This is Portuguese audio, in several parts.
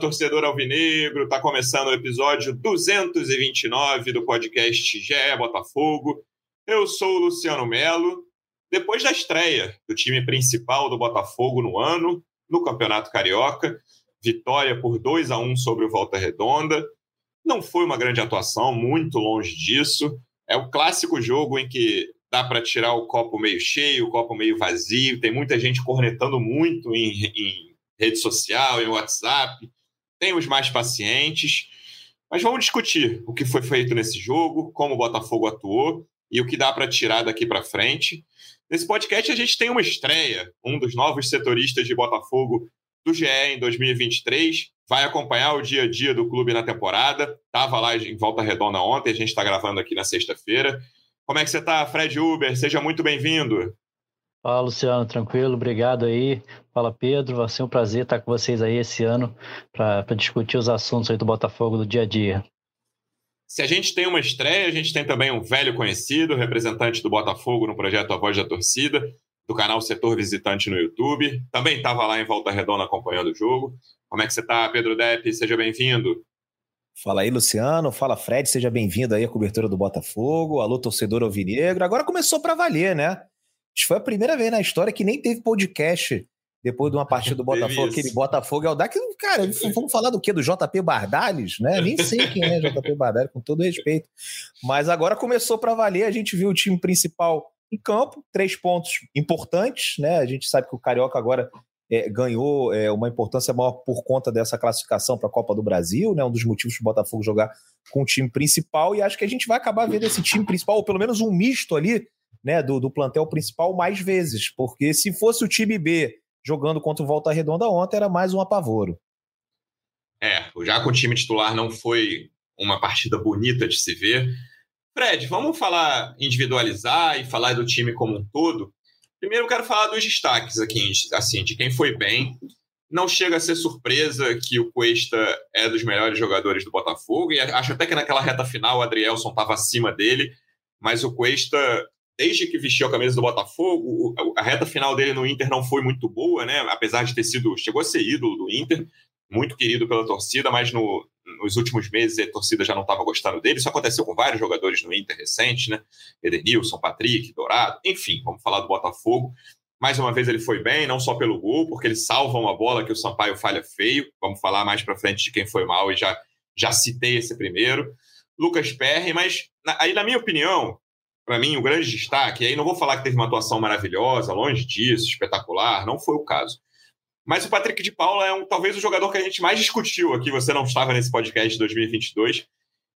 torcedor alvinegro. Está começando o episódio 229 do podcast GE Botafogo. Eu sou o Luciano Melo. Depois da estreia do time principal do Botafogo no ano, no Campeonato Carioca, vitória por 2 a 1 sobre o Volta Redonda. Não foi uma grande atuação, muito longe disso. É o clássico jogo em que dá para tirar o copo meio cheio, o copo meio vazio. Tem muita gente cornetando muito em, em rede social, em WhatsApp. Tem os mais pacientes. Mas vamos discutir o que foi feito nesse jogo, como o Botafogo atuou e o que dá para tirar daqui para frente. Nesse podcast a gente tem uma estreia, um dos novos setoristas de Botafogo do GE em 2023. Vai acompanhar o dia a dia do clube na temporada. Estava lá em Volta Redonda ontem, a gente está gravando aqui na sexta-feira. Como é que você está, Fred Uber? Seja muito bem-vindo. Fala, Luciano, tranquilo, obrigado aí. Fala, Pedro, vai ser um prazer estar com vocês aí esse ano para discutir os assuntos aí do Botafogo do dia a dia. Se a gente tem uma estreia, a gente tem também um velho conhecido, representante do Botafogo no projeto A Voz da Torcida, do canal Setor Visitante no YouTube. Também estava lá em Volta Redonda acompanhando o jogo. Como é que você está, Pedro Depp? Seja bem-vindo. Fala aí, Luciano. Fala, Fred. Seja bem-vindo aí à cobertura do Botafogo. Alô, torcedor alvinegro. Agora começou para valer, né? Acho que foi a primeira vez na história que nem teve podcast depois de uma partida do Botafogo, aquele Botafogo é o que cara, vamos falar do quê? Do JP Bardales, né? Nem sei quem é JP Bardales, com todo respeito. Mas agora começou para valer, a gente viu o time principal em campo, três pontos importantes, né? A gente sabe que o Carioca agora é, ganhou é, uma importância maior por conta dessa classificação para a Copa do Brasil, né? Um dos motivos para o Botafogo jogar com o time principal, e acho que a gente vai acabar vendo esse time principal, ou pelo menos um misto ali, né, do, do plantel principal mais vezes, porque se fosse o time B jogando contra o Volta Redonda ontem, era mais um apavoro. É, já com o time titular não foi uma partida bonita de se ver. Fred, vamos falar individualizar e falar do time como um todo. Primeiro eu quero falar dos destaques aqui, assim, de quem foi bem. Não chega a ser surpresa que o Cuesta é dos melhores jogadores do Botafogo, e acho até que naquela reta final o Adrielson estava acima dele, mas o Cuesta desde que vestiu a camisa do Botafogo, a reta final dele no Inter não foi muito boa, né? Apesar de ter sido, chegou a ser ídolo do Inter, muito querido pela torcida, mas no, nos últimos meses a torcida já não estava gostando dele. Isso aconteceu com vários jogadores no Inter recentes, né? Edenilson, Patrick, Dourado, enfim, vamos falar do Botafogo. Mais uma vez ele foi bem, não só pelo gol, porque ele salva uma bola que o Sampaio falha feio. Vamos falar mais para frente de quem foi mal e já, já citei esse primeiro. Lucas Perry, mas aí, na minha opinião, para mim, o grande destaque, e aí não vou falar que teve uma atuação maravilhosa, longe disso, espetacular, não foi o caso. Mas o Patrick de Paula é um, talvez o jogador que a gente mais discutiu aqui. Você não estava nesse podcast de 2022,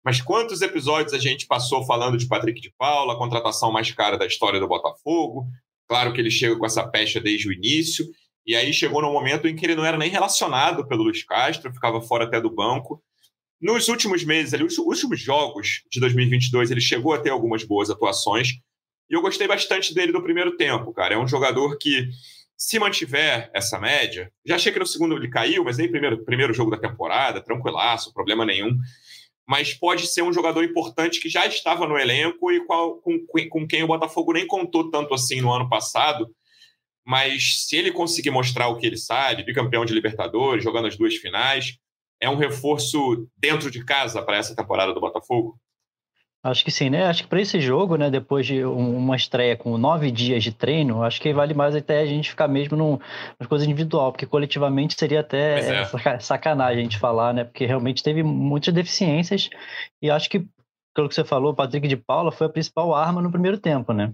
mas quantos episódios a gente passou falando de Patrick de Paula, a contratação mais cara da história do Botafogo? Claro que ele chega com essa pecha desde o início, e aí chegou no momento em que ele não era nem relacionado pelo Luiz Castro, ficava fora até do banco. Nos últimos meses, ali, os últimos jogos de 2022, ele chegou a ter algumas boas atuações. E eu gostei bastante dele no primeiro tempo, cara. É um jogador que, se mantiver essa média, já achei que no segundo ele caiu, mas aí primeiro, primeiro jogo da temporada, tranquilaço, problema nenhum. Mas pode ser um jogador importante que já estava no elenco e qual, com, com quem o Botafogo nem contou tanto assim no ano passado. Mas se ele conseguir mostrar o que ele sabe, bicampeão de Libertadores, jogando as duas finais, é um reforço dentro de casa para essa temporada do Botafogo? Acho que sim, né? Acho que para esse jogo, né, depois de uma estreia com nove dias de treino, acho que vale mais até a gente ficar mesmo num, nas coisas individual, porque coletivamente seria até é. sacanagem a gente falar, né? Porque realmente teve muitas deficiências e acho que, pelo que você falou, o Patrick de Paula foi a principal arma no primeiro tempo, né?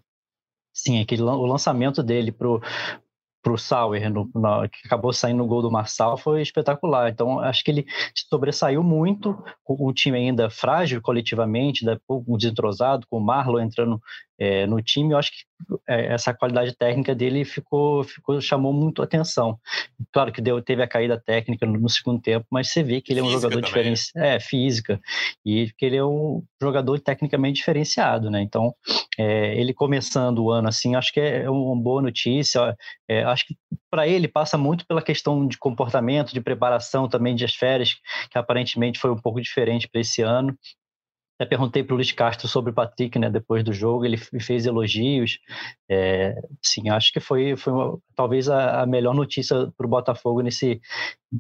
Sim, aquele, o lançamento dele pro, para o Sauer, no, no, que acabou saindo no gol do Marçal, foi espetacular. Então, acho que ele sobressaiu muito, com o time ainda frágil coletivamente, um desentrosado, com o Marlon entrando é, no time, eu acho que é, essa qualidade técnica dele ficou, ficou chamou muito atenção. Claro que deu, teve a caída técnica no, no segundo tempo, mas você vê que ele é um física jogador diferente, é física e que ele é um jogador tecnicamente diferenciado, né? Então, é, ele começando o ano assim, acho que é uma boa notícia. É, acho que para ele passa muito pela questão de comportamento, de preparação também de as férias, que aparentemente foi um pouco diferente para esse ano. Até perguntei para o Luiz Castro sobre o Patrick, né, depois do jogo, ele fez elogios. É, sim, acho que foi, foi uma, talvez a, a, melhor notícia para o Botafogo nesse,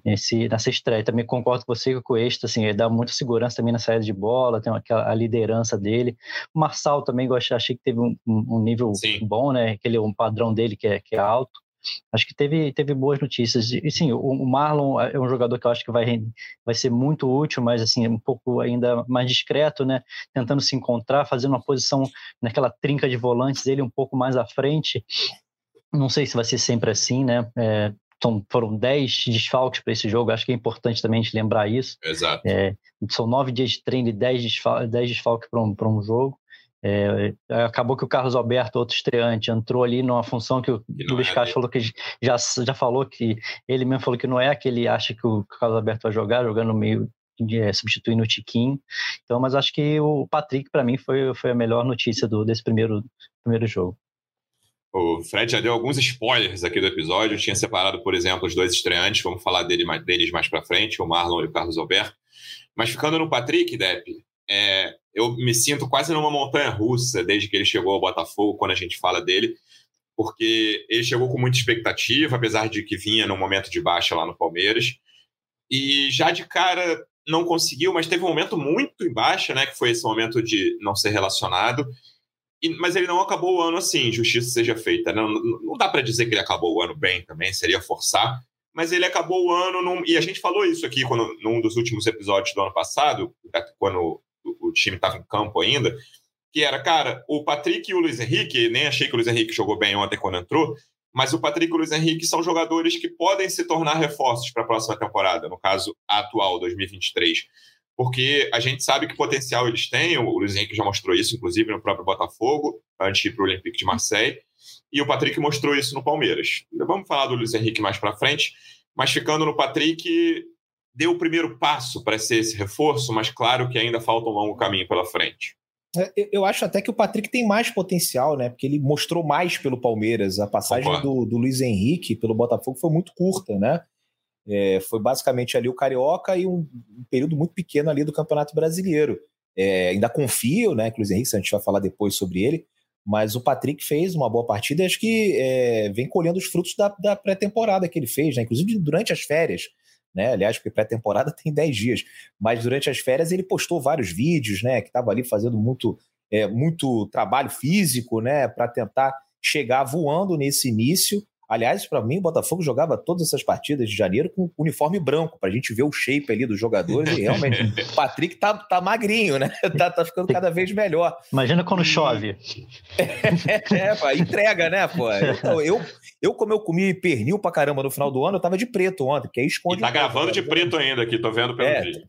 nesse, nessa estreia. Também concordo com você, com o Cuesta, assim, ele dá muita segurança também na saída de bola, tem aquela, a liderança dele. O Marçal também, achei, achei que teve um, um nível sim. bom, né, aquele um padrão dele que é, que é alto acho que teve, teve boas notícias. E sim, o, Marlon é um jogador que eu acho que vai, vai ser muito útil, mas assim, um pouco ainda mais discreto, né? Tentando se encontrar, fazendo uma posição naquela trinca de volantes dele um pouco mais à frente. Não sei se vai ser sempre assim, né? É, são, foram 10 desfalques para esse jogo, acho que é importante também a gente lembrar isso. Exato. É, são nove dias de treino e 10 desfalques, desfalques para um, um jogo. É, acabou que o Carlos Alberto, outro estreante, entrou ali numa função que o Luiz é Castro falou que já, já falou que ele mesmo falou que não é que ele acha que o Carlos Alberto vai jogar, jogando meio é, substituindo o Tiquinho. Então, mas acho que o Patrick, para mim, foi, foi a melhor notícia do, desse primeiro, primeiro jogo. O Fred já deu alguns spoilers aqui do episódio. Eu tinha separado, por exemplo, os dois estreantes. Vamos falar dele, deles mais para frente, o Marlon e o Carlos Alberto. Mas ficando no Patrick, Depp, é, eu me sinto quase numa montanha russa desde que ele chegou ao Botafogo, quando a gente fala dele, porque ele chegou com muita expectativa, apesar de que vinha num momento de baixa lá no Palmeiras, e já de cara não conseguiu, mas teve um momento muito em baixa, né, que foi esse momento de não ser relacionado, e, mas ele não acabou o ano assim, justiça seja feita. Não, não dá para dizer que ele acabou o ano bem também, seria forçar, mas ele acabou o ano, num, e a gente falou isso aqui quando, num dos últimos episódios do ano passado, quando o time estava em campo ainda, que era, cara, o Patrick e o Luiz Henrique, nem achei que o Luiz Henrique jogou bem ontem quando entrou, mas o Patrick e o Luiz Henrique são jogadores que podem se tornar reforços para a próxima temporada, no caso atual, 2023. Porque a gente sabe que potencial eles têm, o Luiz Henrique já mostrou isso, inclusive, no próprio Botafogo, antes de ir para o Olympique de Marseille, e o Patrick mostrou isso no Palmeiras. Vamos falar do Luiz Henrique mais para frente, mas ficando no Patrick, deu o primeiro passo para ser esse reforço, mas claro que ainda falta um longo caminho pela frente. É, eu acho até que o Patrick tem mais potencial, né? Porque ele mostrou mais pelo Palmeiras. A passagem do, do, Luiz Henrique pelo Botafogo foi muito curta, né? É, foi basicamente ali o Carioca e um, um, período muito pequeno ali do Campeonato Brasileiro. É, ainda confio, né? Que o Luiz Henrique, a gente vai falar depois sobre ele, mas o Patrick fez uma boa partida e acho que é, vem colhendo os frutos da, da pré-temporada que ele fez, né? Inclusive durante as férias né? Aliás, porque pré-temporada tem 10 dias, mas durante as férias ele postou vários vídeos, né? Que estava ali fazendo muito, é, muito trabalho físico, né? Para tentar chegar voando nesse início. Aliás, para mim, o Botafogo jogava todas essas partidas de janeiro com uniforme branco, para a gente ver o shape ali dos jogadores. E realmente, o Patrick tá, tá magrinho, né? Tá, tá ficando cada vez melhor. Imagina quando chove. É, é, entrega, né, pô? Eu, eu, eu, como eu comi pernil pra caramba no final do ano, eu tava de preto ontem, porque aí esconde. E tá gravando de preto ainda aqui, tô vendo pelo é, vídeo.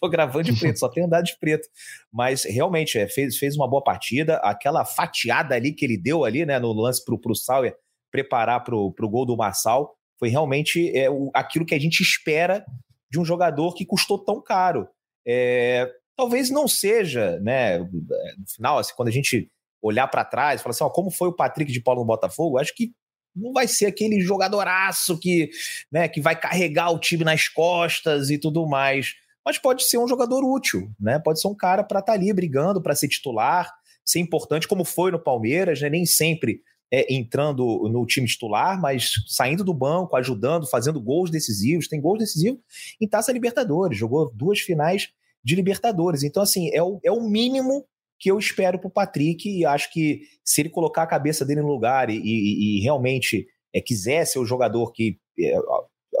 tô gravando de preto, só tenho andado de preto. Mas realmente, é, fez, fez uma boa partida. Aquela fatiada ali que ele deu ali, né, no lance pro, pro Sauer preparar pro, pro gol do Marçal, foi realmente é, o, aquilo que a gente espera de um jogador que custou tão caro. É, talvez não seja, né, no final, assim, quando a gente olhar para trás, falar assim, ó, como foi o Patrick de Paulo no Botafogo, acho que não vai ser aquele jogadoraço que, né, que vai carregar o time nas costas e tudo mais. Mas pode ser um jogador útil, né? Pode ser um cara para estar tá ali brigando para ser titular, ser importante, como foi no Palmeiras, né? Nem sempre é, entrando no time titular, mas saindo do banco, ajudando, fazendo gols decisivos. Tem gols decisivos em Taça Libertadores, jogou duas finais de Libertadores. Então, assim, é o, é o mínimo que eu espero para o Patrick e acho que se ele colocar a cabeça dele no lugar e, e, e realmente é, quiser ser o jogador que é,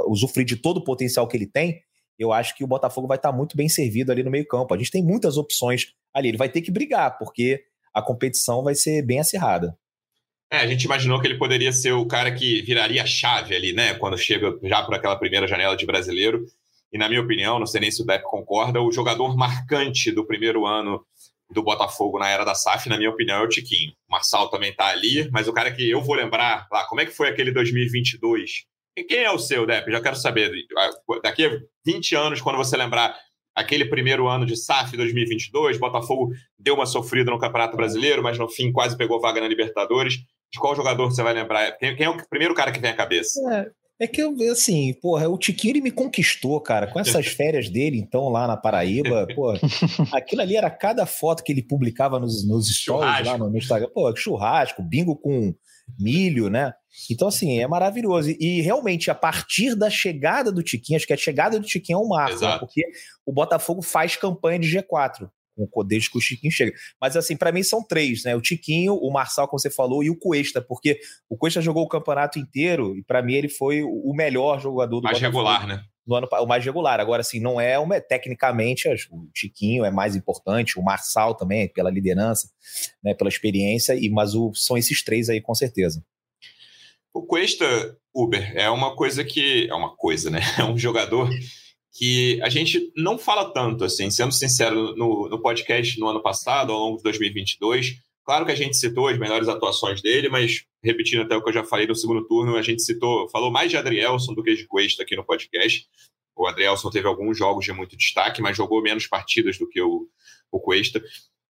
usufruir de todo o potencial que ele tem, eu acho que o Botafogo vai estar muito bem servido ali no meio campo. A gente tem muitas opções ali. Ele vai ter que brigar, porque a competição vai ser bem acirrada. É, a gente imaginou que ele poderia ser o cara que viraria a chave ali, né? Quando chega já por aquela primeira janela de brasileiro. E, na minha opinião, não sei nem se o Depp concorda, o jogador marcante do primeiro ano do Botafogo na era da SAF, na minha opinião, é o Tiquinho. O Marçal também tá ali, mas o cara que eu vou lembrar lá, como é que foi aquele 2022? E quem é o seu, Depp? Já quero saber. Daqui a 20 anos, quando você lembrar aquele primeiro ano de SAF 2022, Botafogo deu uma sofrida no Campeonato Brasileiro, mas no fim quase pegou vaga na Libertadores. De qual jogador você vai lembrar? Quem, quem é o primeiro cara que vem à cabeça? É, É que, eu, assim, porra, o Tiquinho ele me conquistou, cara, com essas férias dele, então, lá na Paraíba, pô, aquilo ali era cada foto que ele publicava nos, nos stories lá no, no Instagram, pô, churrasco, bingo com milho, né? Então, assim, é maravilhoso. E realmente, a partir da chegada do Tiquinho, acho que a chegada do Tiquinho é um marco, né? porque o Botafogo faz campanha de G4 com desde que o Chiquinho chega. Mas assim, para mim são três, né? O Tiquinho, o Marçal, como você falou, e o Cuesta, porque o Cuesta jogou o campeonato inteiro e para mim ele foi o melhor jogador do mais Botafogo regular, né? No ano, o mais regular. Agora, assim, não é uma. Tecnicamente, o Tiquinho é mais importante, o Marçal também, pela liderança, né, pela experiência, e mas o, são esses três aí, com certeza. O Cuesta, Uber, é uma coisa que. É uma coisa, né? É um jogador que a gente não fala tanto, assim, sendo sincero, no, no podcast no ano passado, ao longo de 2022. Claro que a gente citou as melhores atuações dele, mas repetindo até o que eu já falei no segundo turno, a gente citou, falou mais de Adrielson do que de Cuesta aqui no podcast. O Adrielson teve alguns jogos de muito destaque, mas jogou menos partidas do que o, o Cuesta.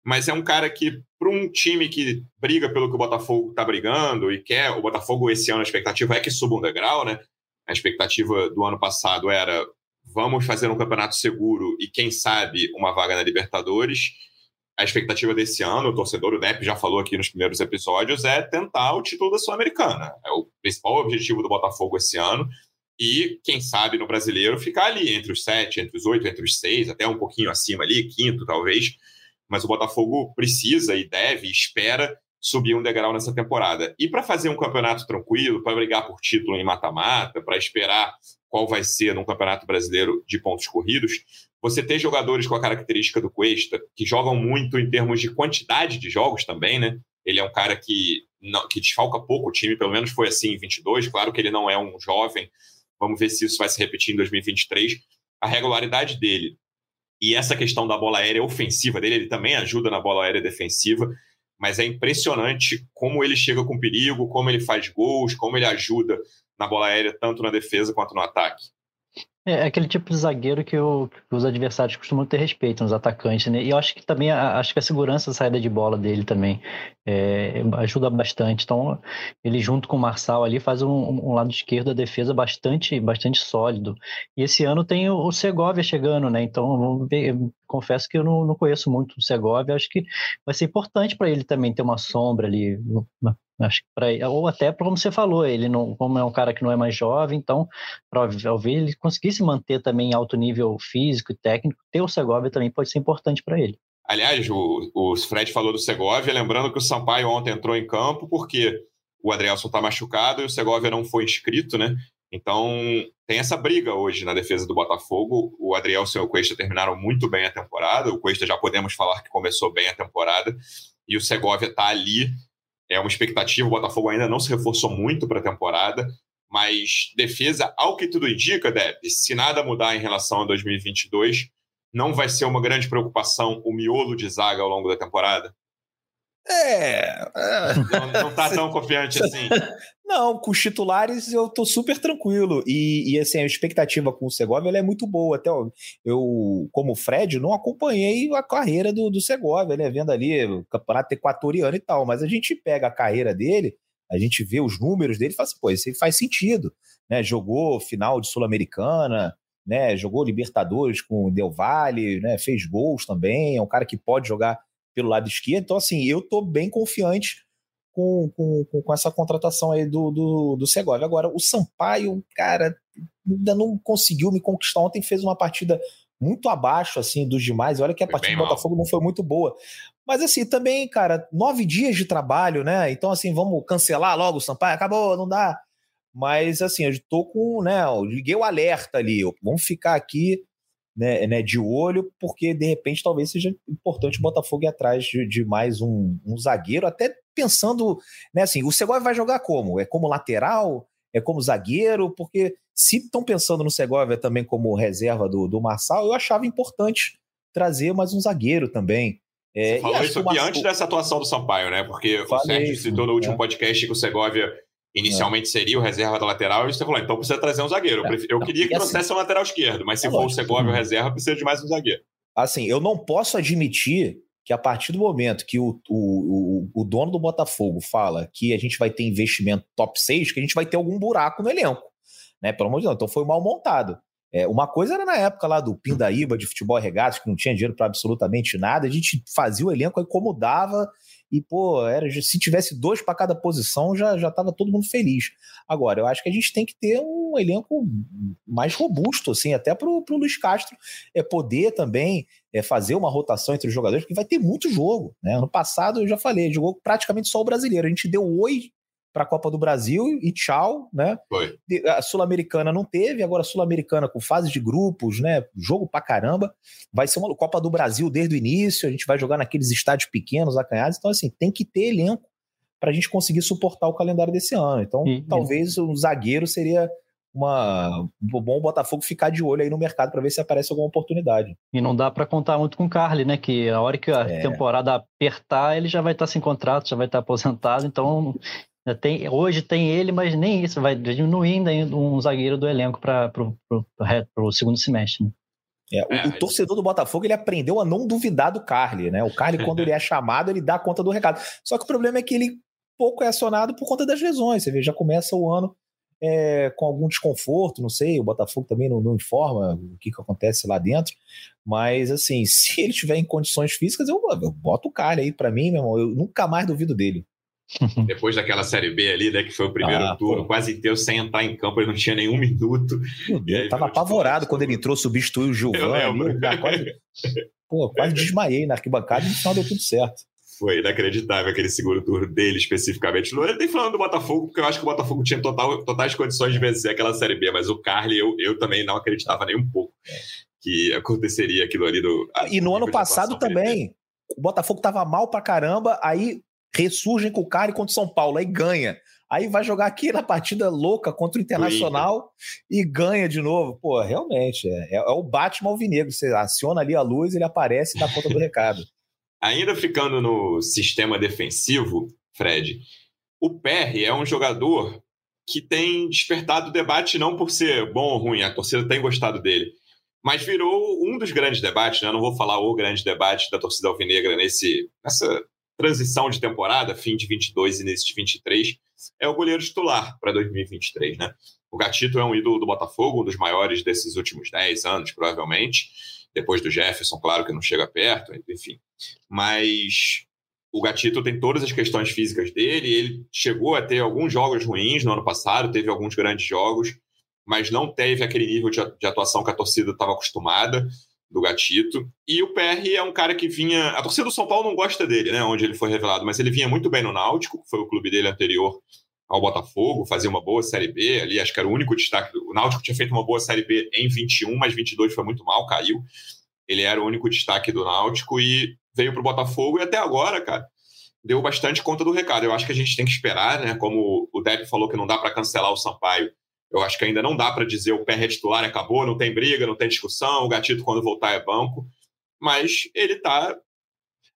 Mas é um cara que, para um time que briga pelo que o Botafogo está brigando e quer, o Botafogo esse ano a expectativa é que suba um degrau, né? A expectativa do ano passado era vamos fazer um campeonato seguro e, quem sabe, uma vaga na Libertadores. A expectativa desse ano, o torcedor, o Depp já falou aqui nos primeiros episódios, é tentar o título da Sul-Americana. É o principal objetivo do Botafogo esse ano. E, quem sabe, no brasileiro, ficar ali entre os sete, entre os oito, entre os seis, até um pouquinho acima ali, quinto talvez. Mas o Botafogo precisa e deve, e espera subir um degrau nessa temporada. E para fazer um campeonato tranquilo, para brigar por título em mata-mata, para esperar qual vai ser num campeonato brasileiro de pontos corridos, você ter jogadores com a característica do Cuesta, que jogam muito em termos de quantidade de jogos também, né? Ele é um cara que, não, que desfalca pouco o time, pelo menos foi assim em 22. Claro que ele não é um jovem, vamos ver se isso vai se repetir em 2023. A regularidade dele e essa questão da bola aérea ofensiva dele, ele também ajuda na bola aérea defensiva, mas é impressionante como ele chega com perigo, como ele faz gols, como ele ajuda na bola aérea, tanto na defesa quanto no ataque. É, é aquele tipo de zagueiro que, o, que, os adversários costumam ter respeito nos atacantes, né? E eu acho que também a, acho que a segurança da saída de bola dele também é, ajuda bastante. Então, ele junto com o Marçal ali faz um, um, lado esquerdo da defesa bastante, bastante sólido. E esse ano tem o, o Segovia chegando, né? Então, confesso que eu não, não, conheço muito o Segovia. Acho que vai ser importante para ele também ter uma sombra ali Acho que para ou até como você falou, ele não, como é um cara que não é mais jovem, então para ele conseguisse manter também alto nível físico e técnico, ter o Segovia também pode ser importante para ele. Aliás, o, o Fred falou do Segovia, lembrando que o Sampaio ontem entrou em campo porque o Adrielson está machucado e o Segovia não foi inscrito, né? Então tem essa briga hoje na defesa do Botafogo. O Adrielson e o Cuesta terminaram muito bem a temporada. O Cuesta já podemos falar que começou bem a temporada. E o Segovia está ali é uma expectativa. O Botafogo ainda não se reforçou muito para a temporada, mas defesa, ao que tudo indica, Deb, se nada mudar em relação a 2022, não vai ser uma grande preocupação o miolo de zaga ao longo da temporada? É. é. Não, não tá tão confiante assim. Não, com os titulares eu tô super tranquilo. E, e assim, a expectativa com o Segovia é muito boa. Até eu, como Fred, não acompanhei a carreira do, do Segovia, né? Vendo ali o campeonato equatoriano e tal. Mas a gente pega a carreira dele, a gente vê os números dele e fala assim, pô, isso aí faz sentido. Né? Jogou final de Sul-Americana, né? Jogou Libertadores com o Del Valle, né? Fez gols também. É um cara que pode jogar pelo lado esquerdo. Então, assim, eu tô bem confiante com, com, com essa contratação aí do, do, do Segovia. Agora, o Sampaio, cara, ainda não conseguiu me conquistar. Ontem fez uma partida muito abaixo, assim, dos demais. Olha que a foi partida do Botafogo não foi muito boa. Mas, assim, também, cara, nove dias de trabalho, né? Então, assim, vamos cancelar logo o Sampaio? Acabou, não dá. Mas, assim, eu tô com, né? Eu liguei o alerta ali. Vamos ficar aqui né, né, de olho, porque de repente talvez seja importante o Botafogo ir atrás de, de mais um, um, zagueiro, até pensando, né, assim, o Segovia vai jogar como? É como lateral? É como zagueiro? Porque se estão pensando no Segovia também como reserva do, do Marçal, eu achava importante trazer mais um zagueiro também. É, Você falou isso aqui antes dessa atuação do Sampaio, né? Porque Falei, o Sérgio citou no último é. podcast que o Segovia Inicialmente é. seria o reserva da lateral, e você falou, então precisa trazer um zagueiro. Eu, eu queria que assim, trouxesse um lateral esquerdo, mas se é for lógico, o Segovia o reserva, precisa de mais um zagueiro. Assim, eu não posso admitir que a partir do momento que o, o, o, o dono do Botafogo fala que a gente vai ter investimento top 6, que a gente vai ter algum buraco no elenco. né? Pelo amor de Deus, então foi mal montado. É, uma coisa era na época lá do Pindaíba de futebol regatas, que não tinha dinheiro para absolutamente nada, a gente fazia o elenco aí como dava, e, pô, era, se tivesse dois para cada posição, já, já tava todo mundo feliz. Agora, eu acho que a gente tem que ter um elenco mais robusto, assim, até pro, pro Luiz Castro é, poder também é, fazer uma rotação entre os jogadores, porque vai ter muito jogo. Né? Ano passado, eu já falei, jogou praticamente só o brasileiro. A gente deu oi para a Copa do Brasil e tchau, né? Foi. A Sul-Americana não teve, agora a Sul-Americana com fase de grupos, né? Jogo pra caramba. Vai ser uma Copa do Brasil desde o início, a gente vai jogar naqueles estádios pequenos, acanhados, então assim, tem que ter elenco para a gente conseguir suportar o calendário desse ano. Então, e, talvez o zagueiro seria uma bom o Botafogo ficar de olho aí no mercado para ver se aparece alguma oportunidade. E não dá para contar muito com o Carly, né? Que a hora que a é. temporada apertar, ele já vai estar sem contrato, já vai estar aposentado, então tem, hoje tem ele, mas nem isso, vai diminuindo ainda um zagueiro do elenco para o segundo semestre. Né? É, o, é, o, torcedor do Botafogo ele aprendeu a não duvidar do Carly, né? O Carly, quando ele é chamado, ele dá conta do recado. Só que o problema é que ele pouco é acionado por conta das lesões. Você vê, já começa o ano é, com algum desconforto, não sei, o Botafogo também não, não, informa o que, que acontece lá dentro, mas assim, se ele estiver em condições físicas, eu, eu boto o Carly aí para mim, meu irmão, eu nunca mais duvido dele. Depois daquela Série B ali, né, que foi o primeiro ah, turno, pô. quase inteiro sem entrar em campo, ele não tinha nenhum minuto. Deus, tava apavorado quando ele entrou, substituiu o Gilvan. quase, pô, quase desmaiei na arquibancada e no final deu tudo certo. Foi inacreditável aquele segundo turno dele especificamente. Não nem falando do Botafogo, porque eu acho que o Botafogo tinha total, totais condições de vencer aquela Série B, mas o Carly eu, eu também não acreditava nem um pouco que aconteceria aquilo ali do. E no ano passado também. O Botafogo tava mal pra caramba, aí ressurgem com o cara e contra o São Paulo, aí ganha. Aí vai jogar aqui na partida louca contra o Internacional e ganha de novo. Pô, realmente, é, é, é o Batman alvinegro. Você aciona ali a luz, ele aparece e dá conta do recado. Ainda ficando no sistema defensivo, Fred, o PR é um jogador que tem despertado debate não por ser bom ou ruim, a torcida tem gostado dele, mas virou um dos grandes debates, né? Eu não vou falar o grande debate da torcida alvinegra nesse, nessa transição de temporada, fim de 22 e início de 23, é o goleiro titular para 2023, né? O Gatito é um ídolo do Botafogo, um dos maiores desses últimos 10 anos, provavelmente. Depois do Jefferson, claro que não chega perto, enfim. Mas o Gatito tem todas as questões físicas dele. Ele chegou a ter alguns jogos ruins no ano passado, teve alguns grandes jogos, mas não teve aquele nível de atuação que a torcida estava acostumada do Gatito. E o PR é um cara que vinha. A torcida do São Paulo não gosta dele, né? Onde ele foi revelado, mas ele vinha muito bem no Náutico, que foi o clube dele anterior ao Botafogo, fazia uma boa Série B ali, acho que era o único destaque. O Náutico tinha feito uma boa Série B em 21, mas 22 foi muito mal, caiu. Ele era o único destaque do Náutico e veio para o Botafogo e até agora, cara, deu bastante conta do recado. Eu acho que a gente tem que esperar, né? Como o Depp falou que não dá para cancelar o Sampaio eu acho que ainda não dá para dizer o pé titular acabou, não tem briga, não tem discussão, o Gatito quando voltar é banco, mas ele está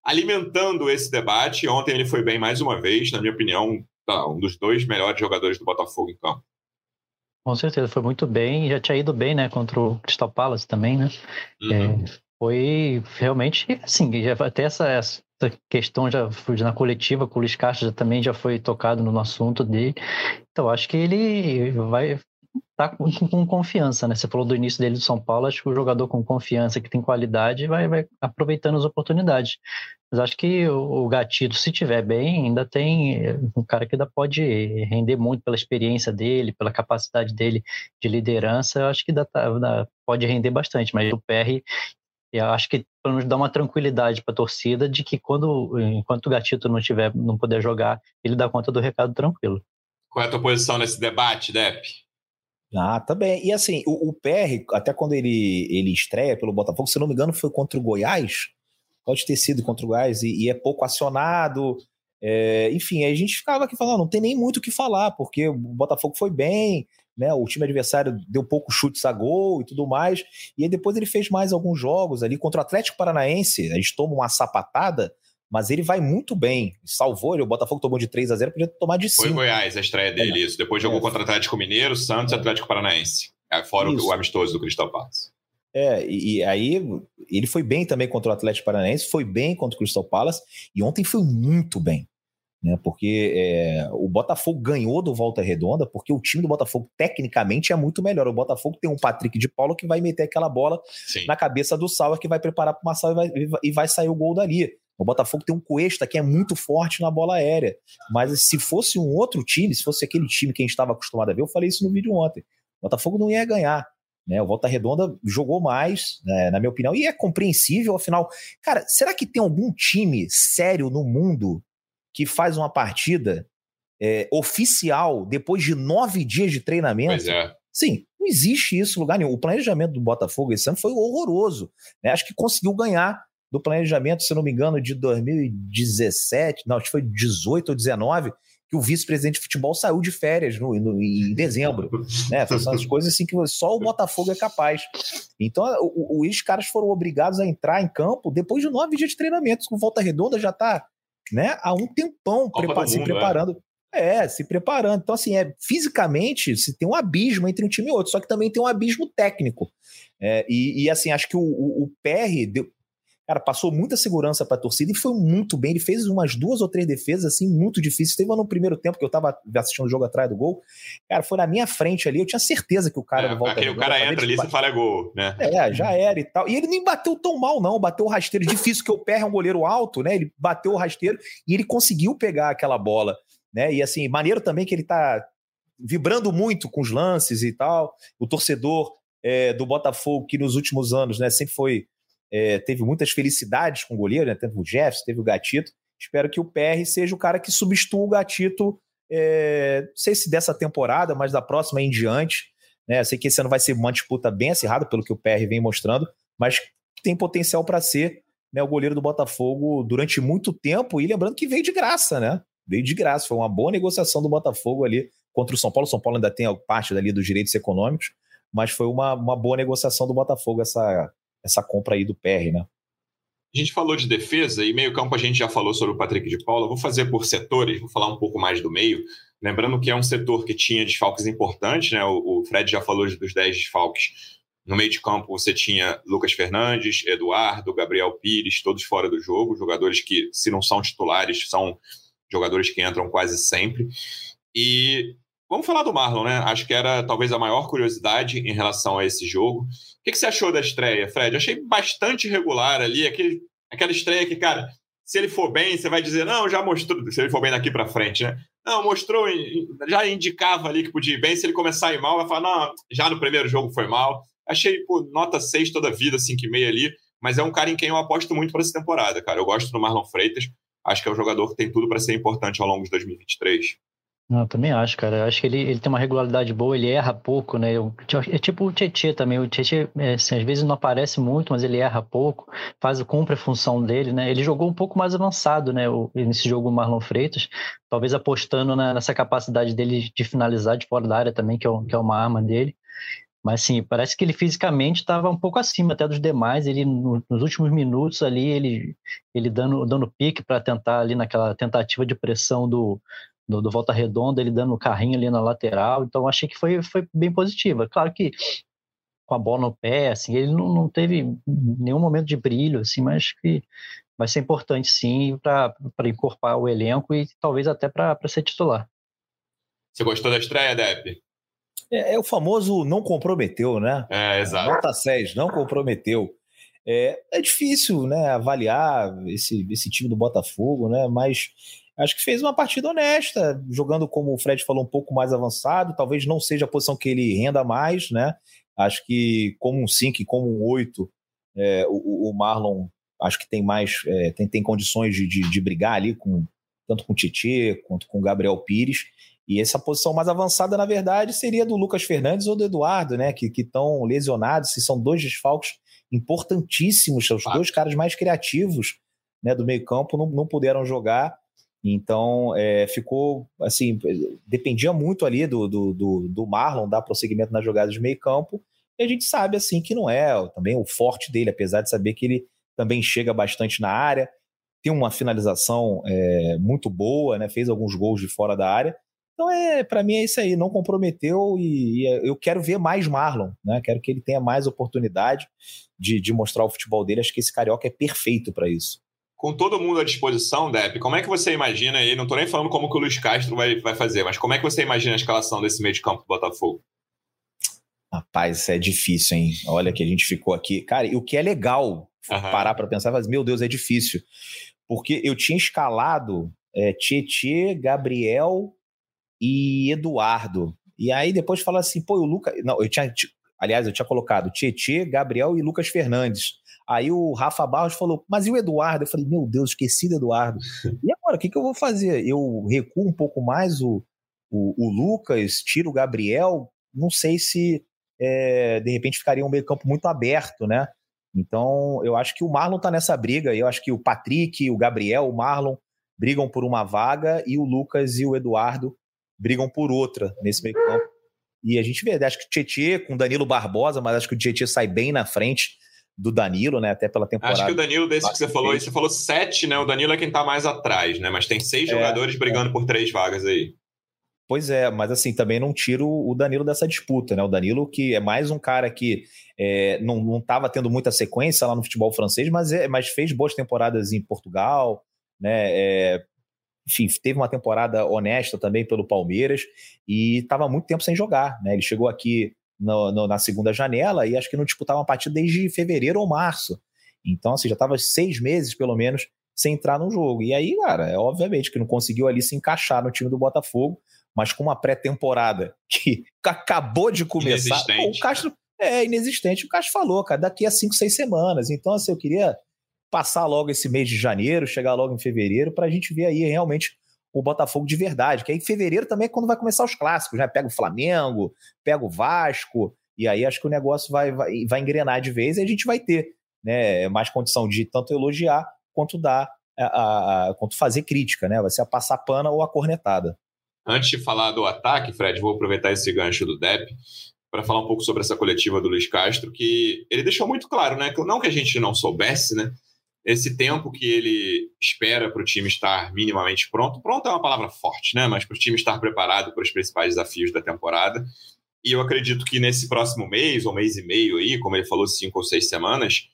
alimentando esse debate. Ontem ele foi bem mais uma vez, na minha opinião, tá, um dos dois melhores jogadores do Botafogo em campo. Com certeza, foi muito bem, já tinha ido bem, né, contra o Crystal Palace também, né? Uhum. É, foi realmente, assim, até essa, essa questão já foi na coletiva com o Luiz Castro já, também já foi tocado no assunto dele. Então, acho que ele vai tá com, com, confiança, né? Você falou do início dele do São Paulo, acho que o jogador com confiança, que tem qualidade, vai, vai aproveitando as oportunidades. Mas acho que o, o Gatito, se tiver bem, ainda tem um cara que ainda pode render muito pela experiência dele, pela capacidade dele de liderança, acho que ainda, tá, pode render bastante, mas o PR eu acho que pelo menos dá uma tranquilidade para a torcida de que quando enquanto o Gatito não tiver não puder jogar, ele dá conta do recado tranquilo. Qual é a tua posição nesse debate, Depp? Ah, também. E assim, o, o PR, até quando ele, ele estreia pelo Botafogo, se não me engano, foi contra o Goiás. Pode ter sido contra o Goiás e, e é pouco acionado. É, enfim, a gente ficava aqui falando, não tem nem muito o que falar, porque o Botafogo foi bem, né? O time adversário deu poucos chutes a gol e tudo mais. E aí depois ele fez mais alguns jogos ali contra o Atlético Paranaense. A gente toma uma sapatada mas ele vai muito bem. Salvou ele, o Botafogo tomou de 3 a 0 podia tomar de 5. Foi Goiás a estreia dele, é. isso. Depois jogou é. contra o Atlético Mineiro, Santos e Atlético Paranaense. É, fora o, o amistoso do Crystal Palace. É, e, e, aí ele foi bem também contra o Atlético Paranaense, foi bem contra o Crystal Palace, e ontem foi muito bem. Né? Porque é, o Botafogo ganhou do Volta Redonda porque o time do Botafogo tecnicamente é muito melhor. O Botafogo tem um Patrick de Paulo que vai meter aquela bola Sim. na cabeça do Sauer que vai preparar para uma salva e vai, e vai sair o gol dali. O Botafogo tem um Cuesta que é muito forte na bola aérea. Mas se fosse um outro time, se fosse aquele time que a gente estava acostumado a ver, eu falei isso no vídeo ontem. O Botafogo não ia ganhar. Né? O Volta Redonda jogou mais, né, na minha opinião, e é compreensível, afinal. Cara, será que tem algum time sério no mundo que faz uma partida é, oficial depois de nove dias de treinamento. É. Sim, não existe isso em lugar nenhum. O planejamento do Botafogo esse ano foi horroroso. Né? Acho que conseguiu ganhar do planejamento, se não me engano, de 2017, não, acho que foi 18 ou 19, que o vice-presidente de futebol saiu de férias no, no em dezembro. Né? São as coisas assim que só o Botafogo é capaz. Então, o, o, os caras foram obrigados a entrar em campo depois de nove dias de treinamento. Com volta redonda já está né, há um tempão prepa se mundo, é. preparando. É. é. se preparando. Então, assim, é, fisicamente, se tem um abismo entre um time e outro, só que também tem um abismo técnico. É, e, e, assim, acho que o, o, o PR deu, Cara, passou muita segurança para a torcida e foi muito bem. Ele fez umas duas ou três defesas, assim, muito difíceis. Teve uma no primeiro tempo que eu tava assistindo o jogo atrás do gol. Cara, foi na minha frente ali. Eu tinha certeza que o cara é, Volta aquele, O cara entra ali e fala é gol, né? É, já era e tal. E ele nem bateu tão mal, não. Bateu o rasteiro. Difícil que o Pé é um goleiro alto, né? Ele bateu o rasteiro e ele conseguiu pegar aquela bola, né? E assim, maneiro também que ele tá vibrando muito com os lances e tal. O torcedor é, do Botafogo, que nos últimos anos, né, sempre foi é, teve muitas felicidades com o goleiro, né? teve o Jefferson, teve o Gatito. Espero que o PR seja o cara que substitua o Gatito, é, não sei se dessa temporada, mas da próxima em diante. Né? Sei que esse ano vai ser uma disputa bem acirrada, pelo que o PR vem mostrando, mas tem potencial para ser né, o goleiro do Botafogo durante muito tempo. E lembrando que veio de graça, né? Veio de graça. Foi uma boa negociação do Botafogo ali contra o São Paulo. O São Paulo ainda tem parte dali dos direitos econômicos, mas foi uma, uma boa negociação do Botafogo essa, essa compra aí do PR, né? A gente falou de defesa e meio-campo a gente já falou sobre o Patrick de Paula. Vou fazer por setores, vou falar um pouco mais do meio. Lembrando que é um setor que tinha desfalques importantes, né? O, Fred já falou dos 10 desfalques. No meio de campo você tinha Lucas Fernandes, Eduardo, Gabriel Pires, todos fora do jogo, jogadores que, se não são titulares, são jogadores que entram quase sempre. E vamos falar do Marlon, né? Acho que era talvez a maior curiosidade em relação a esse jogo que, que você achou da estreia, Fred? Achei bastante regular ali, aquele, aquela estreia que, cara, se ele for bem, você vai dizer, não, já mostrou, se ele for bem daqui para frente, né? Não, mostrou, já indicava ali que podia ir bem. Se ele começar a ir mal, vai falar, não, já no primeiro jogo foi mal. Achei, pô, nota 6 toda vida, 5,5 ali, mas é um cara em quem eu aposto muito para essa temporada, cara. Eu gosto do Marlon Freitas, acho que é um jogador que tem tudo para ser importante ao longo de 2023. Não, eu também acho, cara. Eu acho que ele, ele tem uma regularidade boa, ele erra pouco, né? Eu, é tipo o Tietchan também. O Tietchan, é, assim, às vezes não aparece muito, mas ele erra pouco, faz, cumpre a função dele, né? Ele jogou um pouco mais avançado, né? O, nesse jogo o Marlon Freitas, talvez apostando na, nessa capacidade dele de finalizar de fora da área também, que é, que é uma arma dele. Mas sim, parece que ele fisicamente estava um pouco acima até dos demais. Ele no, nos últimos minutos ali, ele, ele dando, dando pique para tentar ali naquela tentativa de pressão do, do, do Volta Redonda, ele dando o carrinho ali na lateral. Então, achei que foi, foi bem positiva. Claro que com a bola no pé, assim, ele não, não teve nenhum momento de brilho, assim, mas que vai ser importante sim para incorporar o elenco e talvez até para ser titular. Você gostou da estreia, Depp? É, é, o famoso não comprometeu, né? É, exato. Nota 6, não comprometeu. É, é difícil né, avaliar esse, esse time do Botafogo, né? Mas acho que fez uma partida honesta, jogando como o Fred falou, um pouco mais avançado. Talvez não seja a posição que ele renda mais, né? Acho que como um 5 e como um 8, é, o, o, Marlon acho que tem mais, é, tem, tem condições de, de, de, brigar ali com tanto com o Tietê quanto com o Gabriel Pires. E essa posição mais avançada, na verdade, seria do Lucas Fernandes ou do Eduardo, né? Que estão lesionados, se são dois desfalques importantíssimos, os dois caras mais criativos né, do meio-campo não, não puderam jogar. Então, é, ficou assim, dependia muito ali do, do, do, do, Marlon dar prosseguimento nas jogadas de meio campo, e a gente sabe assim que não é também o forte dele, apesar de saber que ele também chega bastante na área, tem uma finalização é, muito boa, né? fez alguns gols de fora da área. Então, é, para mim é isso aí, não comprometeu e, e, eu quero ver mais Marlon, né? Quero que ele tenha mais oportunidade de, de mostrar o futebol dele. Acho que esse carioca é perfeito para isso com todo mundo à disposição, Depp, como é que você imagina aí? Não estou nem falando como que o Luiz Castro vai, vai fazer, mas como é que você imagina a escalação desse meio de campo do Botafogo? Rapaz, isso é difícil, hein? Olha que a gente ficou aqui. Cara, e o que é legal uhum. parar para pensar, mas, meu Deus, é difícil. Porque eu tinha escalado é, Tietê, Gabriel e Eduardo. E aí depois fala assim, pô, o Lucas. Não, eu tinha. Aliás, eu tinha colocado Tietê, Gabriel e Lucas Fernandes. Aí o Rafa Barros falou, mas e o Eduardo? Eu falei, meu Deus, esqueci do Eduardo. e agora, o que, que eu vou fazer? Eu recuo um pouco mais o, o, o Lucas, tiro o Gabriel? Não sei se é, de repente ficaria um meio campo muito aberto, né? Então, eu acho que o Marlon tá nessa briga. Eu acho que o Patrick, o Gabriel, o Marlon brigam por uma vaga e o Lucas e o Eduardo brigam por outra nesse meio campo. E a gente vê, acho que o Tietê com Danilo Barbosa, mas acho que o Tietê sai bem na frente do Danilo, né? Até pela temporada. Acho que o Danilo, desse que você falou aí, você falou sete, né? O Danilo é quem tá mais atrás, né? Mas tem seis é, jogadores brigando é. por três vagas aí. Pois é, mas assim, também não tiro o Danilo dessa disputa, né? O Danilo, que é mais um cara que é, não estava tendo muita sequência lá no futebol francês, mas, é, mas fez boas temporadas em Portugal, né? É, enfim, teve uma temporada honesta também pelo Palmeiras e estava muito tempo sem jogar, né? Ele chegou aqui no, no, na segunda janela e acho que não disputava uma partida desde fevereiro ou março. Então, assim, já estava seis meses, pelo menos, sem entrar no jogo. E aí, cara, é obviamente que não conseguiu ali se encaixar no time do Botafogo, mas com uma pré-temporada que acabou de começar. Pô, o Castro é inexistente. O Castro falou, cara, daqui a cinco, seis semanas. Então, assim, eu queria passar logo esse mês de janeiro, chegar logo em fevereiro, para a gente ver aí realmente o Botafogo de verdade. Que aí em fevereiro também é quando vai começar os clássicos, né? Pega o Flamengo, pega o Vasco, e aí acho que o negócio vai, vai, vai engrenar de vez e a gente vai ter né, mais condição de tanto elogiar quanto dar a, a, quanto fazer crítica, né? Vai ser a passar pana ou a cornetada. Antes de falar do ataque, Fred, vou aproveitar esse gancho do Depp para falar um pouco sobre essa coletiva do Luiz Castro, que ele deixou muito claro, né? Não que a gente não soubesse, né? Esse tempo que ele espera para o time estar minimamente pronto. Pronto é uma palavra forte, né? Mas para o time estar preparado para os principais desafios da temporada. E eu acredito que nesse próximo mês, ou mês e meio aí, como ele falou, cinco ou seis semanas,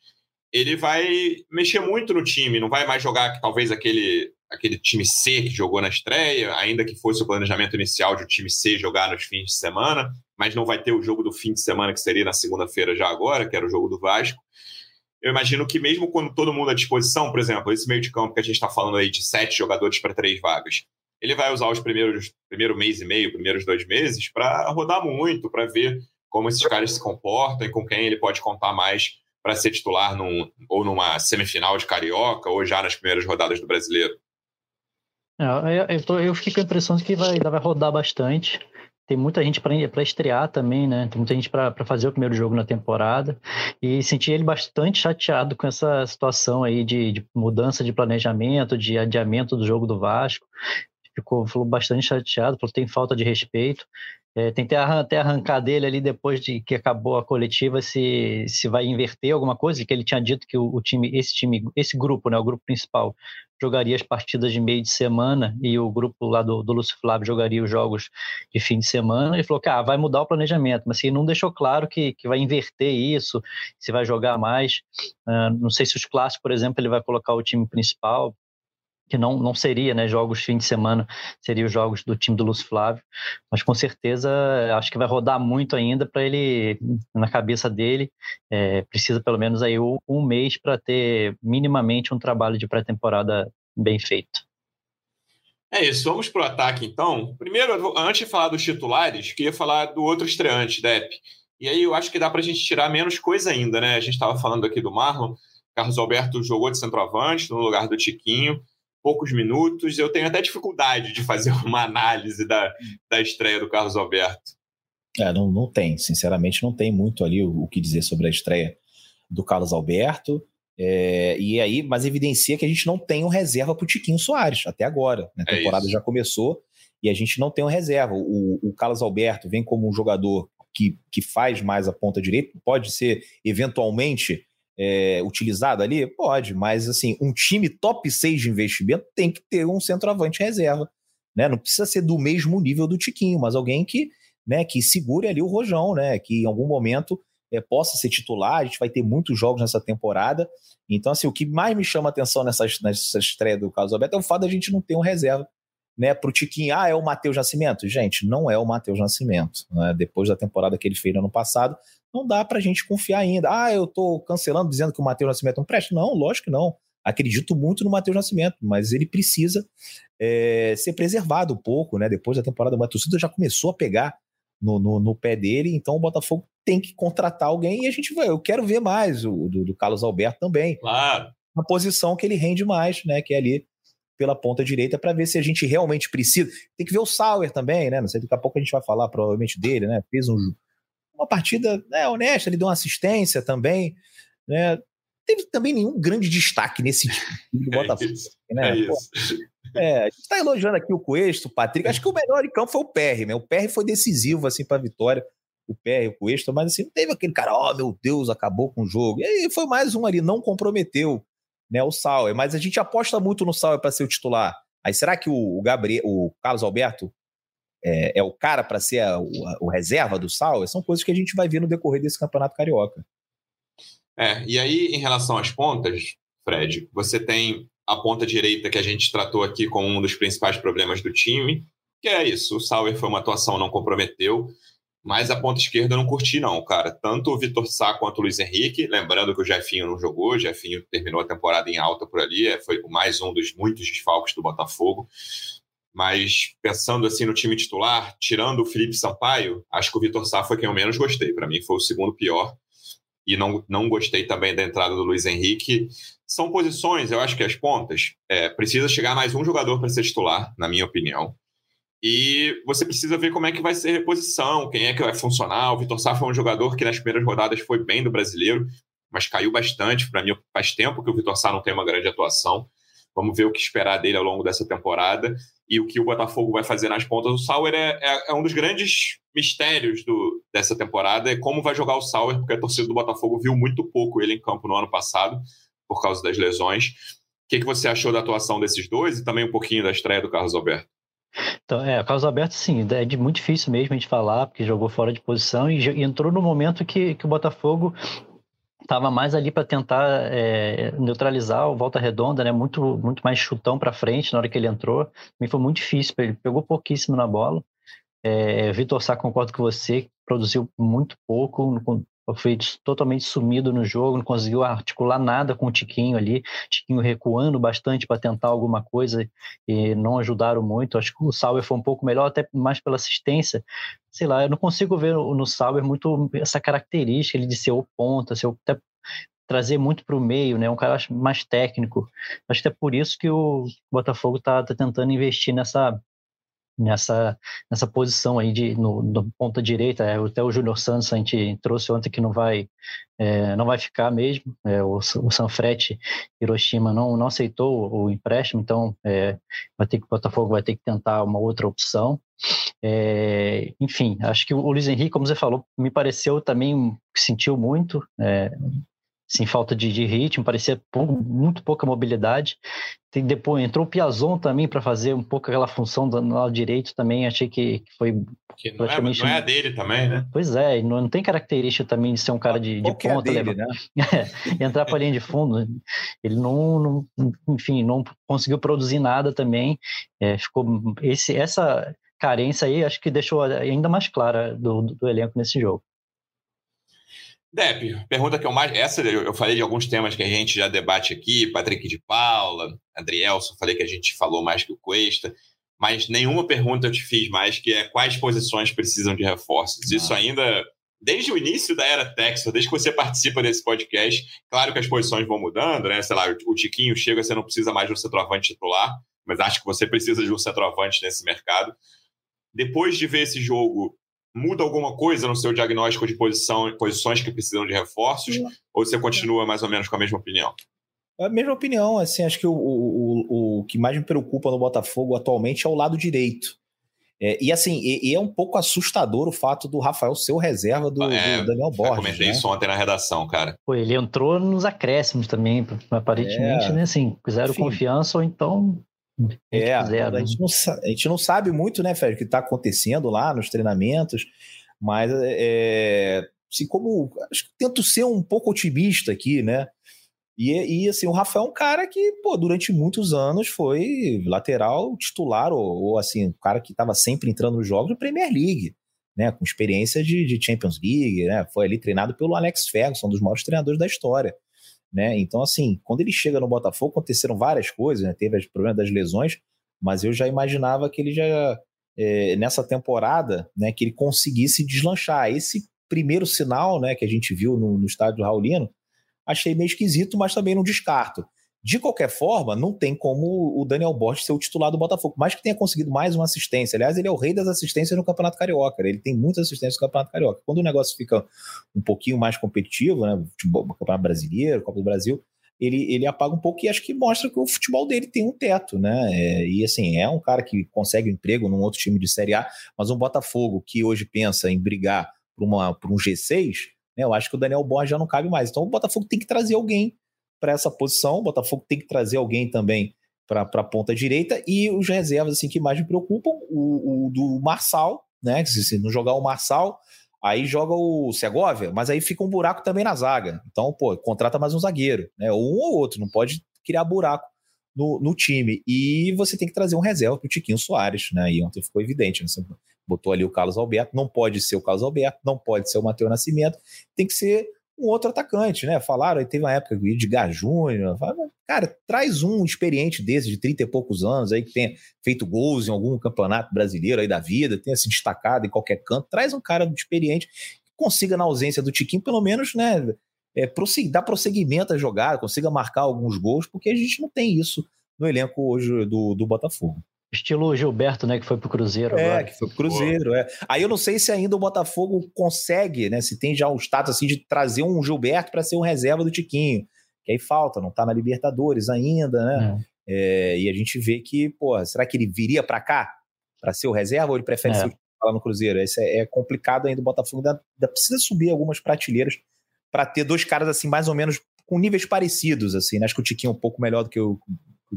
ele vai mexer muito no time. Não vai mais jogar talvez aquele, aquele time C que jogou na estreia, ainda que fosse o planejamento inicial de o time C jogar nos fins de semana, mas não vai ter o jogo do fim de semana que seria na segunda-feira já agora, que era o jogo do Vasco eu imagino que mesmo quando todo mundo à disposição, por exemplo, esse meio de campo que a gente está falando aí de sete jogadores para três vagas, ele vai usar os primeiros primeiro mês e meio, primeiros dois meses, para rodar muito, para ver como esses caras se comportam e com quem ele pode contar mais para ser titular num, ou numa semifinal de Carioca ou já nas primeiras rodadas do Brasileiro. É, eu, tô, eu fico com a impressão de que vai, vai rodar bastante tem muita gente para estrear também, né? Tem muita gente para fazer o primeiro jogo na temporada. E senti ele bastante chateado com essa situação aí de, de mudança de planejamento, de adiamento do jogo do Vasco. Ficou falou bastante chateado, falou tem falta de respeito. É, tentei até arrancar dele ali depois de que acabou a coletiva se, se vai inverter alguma coisa, que ele tinha dito que o, o, time, esse time, esse grupo, né, o grupo principal, jogaria as partidas de meio de semana e o grupo lá do, do Lúcio Flávio jogaria os jogos de fim de semana. Ele falou que ah, vai mudar o planejamento, mas assim, não deixou claro que, que vai inverter isso, se vai jogar mais. Uh, não sei se os clássicos, por exemplo, ele vai colocar o time principal, que não, não seria, né, jogos fim de semana, seriam os jogos do time do Lúcio Flávio, mas com certeza acho que vai rodar muito ainda para ele, na cabeça dele, é, precisa pelo menos aí um, um mês para ter minimamente um trabalho de pré-temporada bem feito. É isso, vamos para o ataque então. Primeiro, antes de falar dos titulares, queria falar do outro estreante, Depp. E aí eu acho que dá para a gente tirar menos coisa ainda, né? A gente estava falando aqui do Marlon, Carlos Alberto jogou de centroavante no lugar do Tiquinho poucos minutos. Eu tenho até dificuldade de fazer uma análise da, da estreia do Carlos Alberto. É, não, não tem, sinceramente, não tem muito ali o, o que dizer sobre a estreia do Carlos Alberto. É, e aí, mas evidencia que a gente não tem um reserva para o Tiquinho Soares até agora. Né? A é temporada é já começou e a gente não tem um reserva. O, o Carlos Alberto vem como um jogador que, que faz mais a ponta direita, pode ser eventualmente é, utilizado ali? Pode, mas assim, um time top 6 de investimento tem que ter um centroavante reserva. Né? Não precisa ser do mesmo nível do Tiquinho, mas alguém que, né, que segure ali o rojão, né? Que em algum momento é, possa ser titular. A gente vai ter muitos jogos nessa temporada. Então, assim, o que mais me chama atenção nessa, nessa estreia do Carlos Alberto é o fato da gente não ter um reserva né, para o Tiquinho. Ah, é o Matheus Nascimento? Gente, não é o Matheus Nascimento. Né? Depois da temporada que ele fez no ano passado, não dá para a gente confiar ainda. Ah, eu estou cancelando, dizendo que o Matheus Nascimento não presta. Não, lógico que não. Acredito muito no Matheus Nascimento, mas ele precisa é, ser preservado um pouco, né? Depois da temporada, a torcida já começou a pegar no, no, no, pé dele, então o Botafogo tem que contratar alguém e a gente vai. Eu quero ver mais o do, do Carlos Alberto também. Claro. Uma posição que ele rende mais, né? Que é ali pela ponta direita, para ver se a gente realmente precisa. Tem que ver o Sauer também, né? Não sei, daqui a pouco a gente vai falar provavelmente dele, né? Fez um, uma partida né, honesta, ele deu uma assistência também, né? Teve também nenhum grande destaque nesse time do é Botafogo. Isso, né? É, isso. é, a gente está elogiando aqui o Coesto, o Patrick. Acho que o melhor em campo foi o PR, né? O PR foi decisivo assim para a vitória. O PR, o Coesto, mas assim, não teve aquele cara, oh meu Deus, acabou com o jogo. E aí foi mais um ali, não comprometeu né, o Sauer. Mas a gente aposta muito no Sauer para ser o titular. Aí será que o, Gabriel, o Carlos Alberto é, é o cara para ser a, o, o, reserva do Sauer? São coisas que a gente vai ver no decorrer desse campeonato carioca. É, e aí, em relação às pontas, Fred, você tem a ponta direita que a gente tratou aqui como um dos principais problemas do time, que é isso. O Sauer foi uma atuação, não comprometeu. Mas a ponta esquerda eu não curti, não, cara. Tanto o Vitor Sá quanto o Luiz Henrique. Lembrando que o Jefinho não jogou, o Jefinho terminou a temporada em alta por ali, é, foi mais um dos muitos desfalques do Botafogo. Mas pensando assim no time titular, tirando o Felipe Sampaio, acho que o Vitor Sá foi quem eu menos gostei. Para mim foi o segundo pior. E não, não gostei também da entrada do Luiz Henrique. São posições, eu acho que as pontas. É, precisa chegar mais um jogador para ser titular, na minha opinião. E você precisa ver como é que vai ser a reposição, quem é que vai funcionar. O Vitor Sá foi um jogador que nas primeiras rodadas foi bem do brasileiro, mas caiu bastante. Para mim, faz tempo que o Vitor Sá não tem uma grande atuação. Vamos ver o que esperar dele ao longo dessa temporada e o que o Botafogo vai fazer nas pontas. O Sauer é, é, é um dos grandes mistérios do, dessa temporada, é como vai jogar o Sauer, porque a torcida do Botafogo viu muito pouco ele em campo no ano passado, por causa das lesões. O que, que você achou da atuação desses dois e também um pouquinho da estreia do Carlos Alberto? Então, é, Carlos Alberto, sim, é de muito difícil mesmo a gente falar, porque jogou fora de posição e, e entrou no momento que, que o Botafogo estava mais ali para tentar é, neutralizar o Volta Redonda, né? Muito, muito mais chutão para frente na hora que ele entrou. Me foi muito difícil, ele pegou pouquíssimo na bola. É, Vitor Sá, concordo com você, produziu muito pouco, foi totalmente sumido no jogo, não conseguiu articular nada com o Tiquinho ali, Tiquinho recuando bastante para tentar alguma coisa e não ajudaram muito. Acho que o Sauer foi um pouco melhor, até mais pela assistência. Sei lá, eu não consigo ver no Sauer muito essa característica ele de ser o ponta, ser o, até trazer muito para o meio, né? Um cara mais técnico. Acho que é por isso que o Botafogo está tá tentando investir nessa nessa, nessa posição aí de no, no ponta direita. É, até o Júnior Santos a gente trouxe ontem que não vai é, não vai ficar mesmo. É, o, o Sanfrete Hiroshima não, não aceitou o empréstimo, então é, vai ter que o Botafogo vai ter que tentar uma outra opção. É, enfim, acho que o Luiz Henrique, como você falou, me pareceu também sentiu muito. É, sem falta de, de ritmo, parecia pouco, muito pouca mobilidade. Tem, depois entrou o Piazon também para fazer um pouco aquela função do lado direito também, achei que, que foi que não, é, não é a dele também, né? Pois é, não, não tem característica também de ser um cara de, de ponta, é dele, né? é, entrar para a linha de fundo. Ele não, não, enfim, não conseguiu produzir nada também. É, ficou esse, essa carência aí, acho que deixou ainda mais clara do, do, do elenco nesse jogo. Dep, pergunta que eu mais. Essa eu falei de alguns temas que a gente já debate aqui, Patrick de Paula, Adrielson, falei que a gente falou mais que o Cuesta, mas nenhuma pergunta eu te fiz mais, que é quais posições precisam de reforços. Ah. Isso ainda, desde o início da era Texas, desde que você participa desse podcast, claro que as posições vão mudando, né? Sei lá, o Tiquinho chega, você não precisa mais de um centroavante titular, mas acho que você precisa de um centroavante nesse mercado. Depois de ver esse jogo, muda alguma coisa no seu diagnóstico de posição, posições que precisam de reforços? Ou você continua mais ou menos com a mesma opinião? A mesma opinião, assim, acho que o, o, o que mais me preocupa no Botafogo atualmente é o lado direito. É, e assim, e, e, é um pouco assustador o fato do Rafael ser o reserva do, é, do Daniel Borges. Eu comentei né? isso ontem na redação, cara. Pô, ele entrou nos acréscimos também, aparentemente, é, né? Assim, zero enfim. confiança, ou então é, a gente, não, a gente não sabe muito, né, Fred, o que está acontecendo lá nos treinamentos, mas é, assim, como acho que tento ser um pouco otimista aqui, né? E, e assim, o Rafael é um cara que, pô, durante muitos anos foi lateral titular, ou, ou assim, um cara que estava sempre entrando nos jogos da Premier League, né? Com experiência de, de Champions League, né? Foi ali treinado pelo Alex Ferguson, um dos maiores treinadores da história. Né? Então, assim, quando ele chega no Botafogo, aconteceram várias coisas, né? Teve o problema das lesões, mas eu já imaginava que ele já, é, nessa temporada, né, que ele conseguisse deslanchar. Esse primeiro sinal, né, que a gente viu no, no estádio Raulino, achei meio esquisito, mas também não descarto. De qualquer forma, não tem como o Daniel Borges ser o titular do Botafogo, mais que tenha conseguido mais uma assistência. Aliás, ele é o rei das assistências no Campeonato Carioca. Ele tem muitas assistências no Campeonato Carioca. Quando o negócio fica um pouquinho mais competitivo, né, Campeonato Brasileiro, Copa do Brasil, ele, ele apaga um pouco e acho que mostra que o futebol dele tem um teto, né? É, e assim, é um cara que consegue um emprego num outro time de Série A, mas um Botafogo que hoje pensa em brigar por, uma, por um G6, né, eu acho que o Daniel Borges já não cabe mais. Então o Botafogo tem que trazer alguém para essa posição, o Botafogo tem que trazer alguém também para a ponta direita, e os reservas assim que mais me preocupam, o, o do Marçal, né? Se, se não jogar o Marçal, aí joga o Segovia, mas aí fica um buraco também na zaga. Então, pô, contrata mais um zagueiro, né? Ou um ou outro, não pode criar buraco no, no time. E você tem que trazer um reserva para o Tiquinho Soares, né? E ontem ficou evidente, né? Você botou ali o Carlos Alberto, não pode ser o Carlos Alberto, não pode ser o Matheus Nascimento, tem que ser um outro atacante, né? Falaram, aí teve uma época de Júnior, cara, traz um experiente desse, de 30 e poucos anos, aí que tenha feito gols em algum campeonato brasileiro aí da vida, tenha se destacado em qualquer canto, traz um cara experiente que consiga, na ausência do Tiquinho, pelo menos, né, é, prosseguir, dar prosseguimento à jogada, consiga marcar alguns gols, porque a gente não tem isso no elenco hoje do, do Botafogo. Estilo Gilberto, né, que foi pro Cruzeiro é, agora. que foi pro Cruzeiro, é. Aí eu não sei se ainda o Botafogo consegue, né, se tem já um status assim de trazer um Gilberto para ser um reserva do Tiquinho, que aí falta, não tá na Libertadores ainda, né? É. É, e a gente vê que, pô, será que ele viria para cá para ser o reserva ou ele prefere é. ser lá no Cruzeiro? Isso é, é, complicado ainda o Botafogo ainda, ainda precisa subir algumas prateleiras para ter dois caras assim mais ou menos com níveis parecidos assim, né? Acho que o Tiquinho é um pouco melhor do que o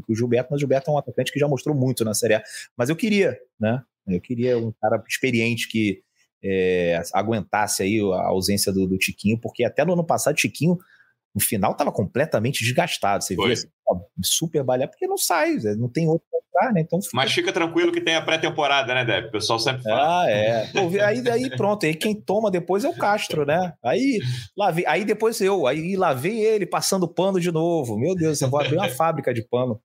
que o Gilberto, mas o Gilberto é um atacante que já mostrou muito na Série A. Mas eu queria, né? Eu queria um cara experiente que é, aguentasse aí a ausência do, do, Tiquinho, porque até no ano passado, o Tiquinho, no final, estava completamente desgastado. Você viu assim, super balhar, porque não sai, não tem outro pra entrar, né? Então, fica... Mas fica tranquilo que tem a pré-temporada, né, Deb? O pessoal sempre fala. Ah, é. aí, aí pronto, aí quem toma depois é o Castro, né? Aí, lá vem, aí depois eu, aí lá vem ele passando pano de novo. Meu Deus, eu vou abrir uma fábrica de pano.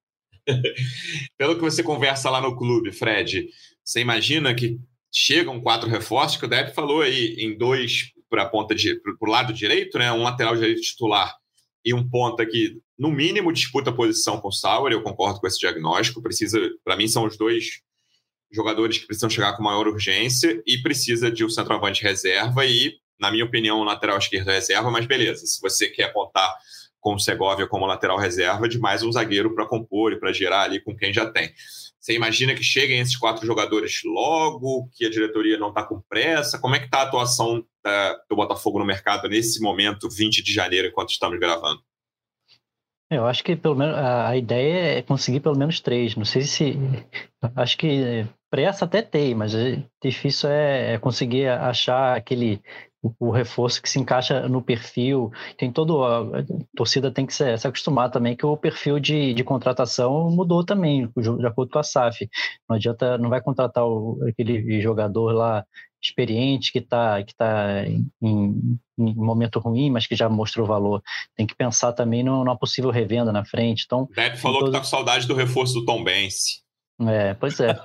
Pelo que você conversa lá no clube, Fred, você imagina que chegam quatro reforços, que o Depp falou aí, em dois para a ponta de para o lado direito, né? Um lateral direito titular e um ponta que, no mínimo, disputa posição com o Sauer. Eu concordo com esse diagnóstico. Precisa, para mim, são os dois jogadores que precisam chegar com maior urgência e precisa de um centroavante reserva e, na minha opinião, um lateral esquerdo reserva, mas beleza. Se você quer apontar com o Segovia como lateral reserva, de mais um zagueiro para compor e para gerar ali com quem já tem. Você imagina que cheguem esses quatro jogadores logo, que a diretoria não está com pressa? Como é que está a atuação da, do Botafogo no mercado nesse momento, 20 de janeiro, enquanto estamos gravando? Eu acho que pelo menos a, ideia é conseguir pelo menos três. Não sei se. Acho que pressa até tem, mas é difícil é, é conseguir achar aquele o, reforço que se encaixa no perfil. Tem todo. A, a torcida tem que se, se, acostumar também que o perfil de, de contratação mudou também, de acordo com a SAF. Não adianta, não vai contratar o, aquele jogador lá experiente que está que tá em, em, momento ruim, mas que já mostrou valor. Tem que pensar também numa possível revenda na frente. Então, o Depp falou todo... que está com saudade do reforço do Tom Benz. É, pois é.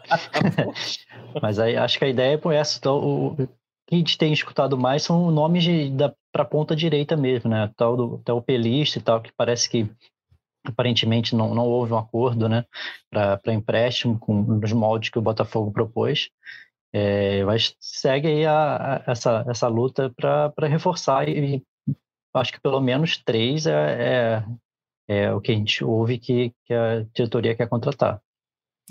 mas aí acho que a ideia é essa. Então, o, que a gente tem escutado mais são nomes para a ponta direita mesmo, né? Tal do tal Pelista e tal, que parece que aparentemente não, não houve um acordo, né? Para empréstimo com nos moldes que o Botafogo propôs. É, mas segue aí a, a, essa, essa luta para reforçar e, acho que pelo menos três é, é, é, o que a gente ouve que, que a diretoria quer contratar.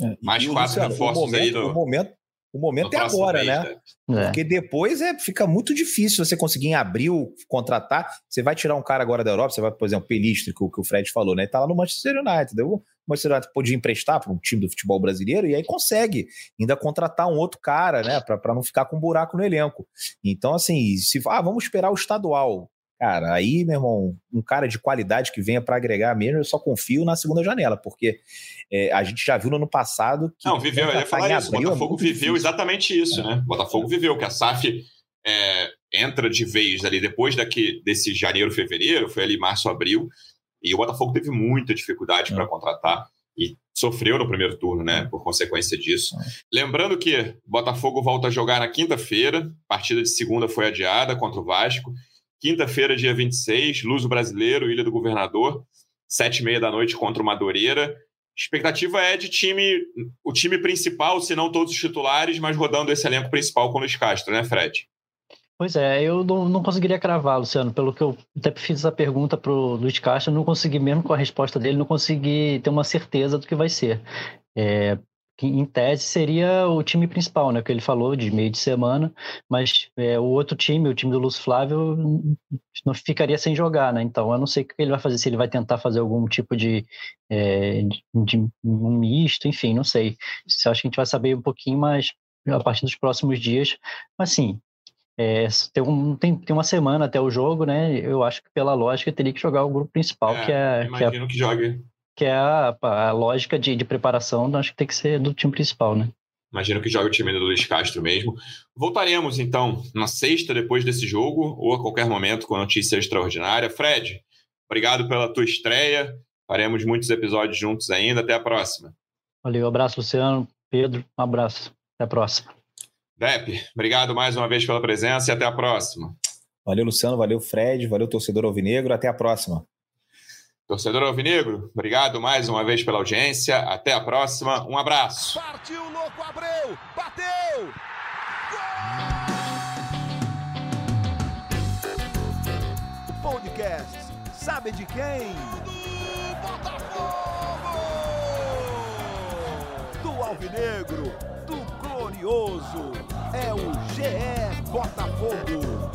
É, Mais quatro reforços momento, aí. No... O momento, o momento é agora, né? né? É. Porque depois é, fica muito difícil você conseguir em abril contratar. Você vai tirar um cara agora da Europa, você vai, por exemplo, Pelistri, que, que o Fred falou, né? Tá lá no Manchester United. O Manchester United podia emprestar para um time do futebol brasileiro e aí consegue ainda contratar um outro cara, né? Para não ficar com um buraco no elenco. Então, assim, se ah, vamos esperar o estadual. Cara, aí, meu irmão, um cara de qualidade que venha para agregar mesmo, eu só confio na segunda janela, porque é, a gente já viu no ano passado que. Não, viveu, eu ia falar isso. O é Botafogo é viveu difícil. exatamente isso, é. né? O Botafogo viveu, que a SAF é, entra de vez ali depois daqui, desse janeiro, fevereiro, foi ali março, abril, e o Botafogo teve muita dificuldade para é. contratar e sofreu no primeiro turno, né, por consequência disso. Lembrando que Botafogo volta a jogar na quinta-feira, partida de segunda foi adiada contra o Vasco. Quinta-feira, dia 26, Luso Brasileiro, Ilha do Governador, sete e meia da noite contra o Madureira. Expectativa é de time, o time principal, se não todos os titulares, mas rodando esse elenco principal com o Luiz Castro, né, Fred? Pois é, eu não, não conseguiria cravar, Luciano, pelo que eu até fiz essa pergunta para o Luiz Castro, não consegui, mesmo com a resposta dele, não consegui ter uma certeza do que vai ser. É, que em tese seria o time principal, né? Que ele falou de meio de semana, mas é, o outro time, o time do Lúcio Flávio, não ficaria sem jogar, né? Então eu não sei o que ele vai fazer, se ele vai tentar fazer algum tipo de, é, de, de um misto, enfim, não sei. Acho que a gente vai saber um pouquinho mais a partir dos próximos dias. Mas sim, é, tem, um, tem, tem, uma semana até o jogo, né? Eu acho que pela lógica teria que jogar o grupo principal, é, que é. Imagino que, é, que jogue que é a, a lógica de, de preparação, acho que tem que ser do time principal, né? Imagino que jogue o time do Luiz Castro mesmo. Voltaremos, então, na sexta, depois desse jogo, ou a qualquer momento, com notícia extraordinária. Fred, obrigado pela tua estreia. Faremos muitos episódios juntos ainda. Até a próxima. Valeu, abraço, Luciano. Pedro, um abraço. Até a próxima. Dep, obrigado mais uma vez pela presença e até a próxima. Valeu, Luciano. Valeu, Fred. Valeu, torcedor Alvinegro. Até a próxima. Torcedor Alvinegro, obrigado mais uma vez pela audiência. Até a próxima. Um abraço. Partiu, louco, Abreu! Bateu! O podcast sabe de quem? Do Botafogo! Do Alvinegro, do Glorioso. É o GE Botafogo.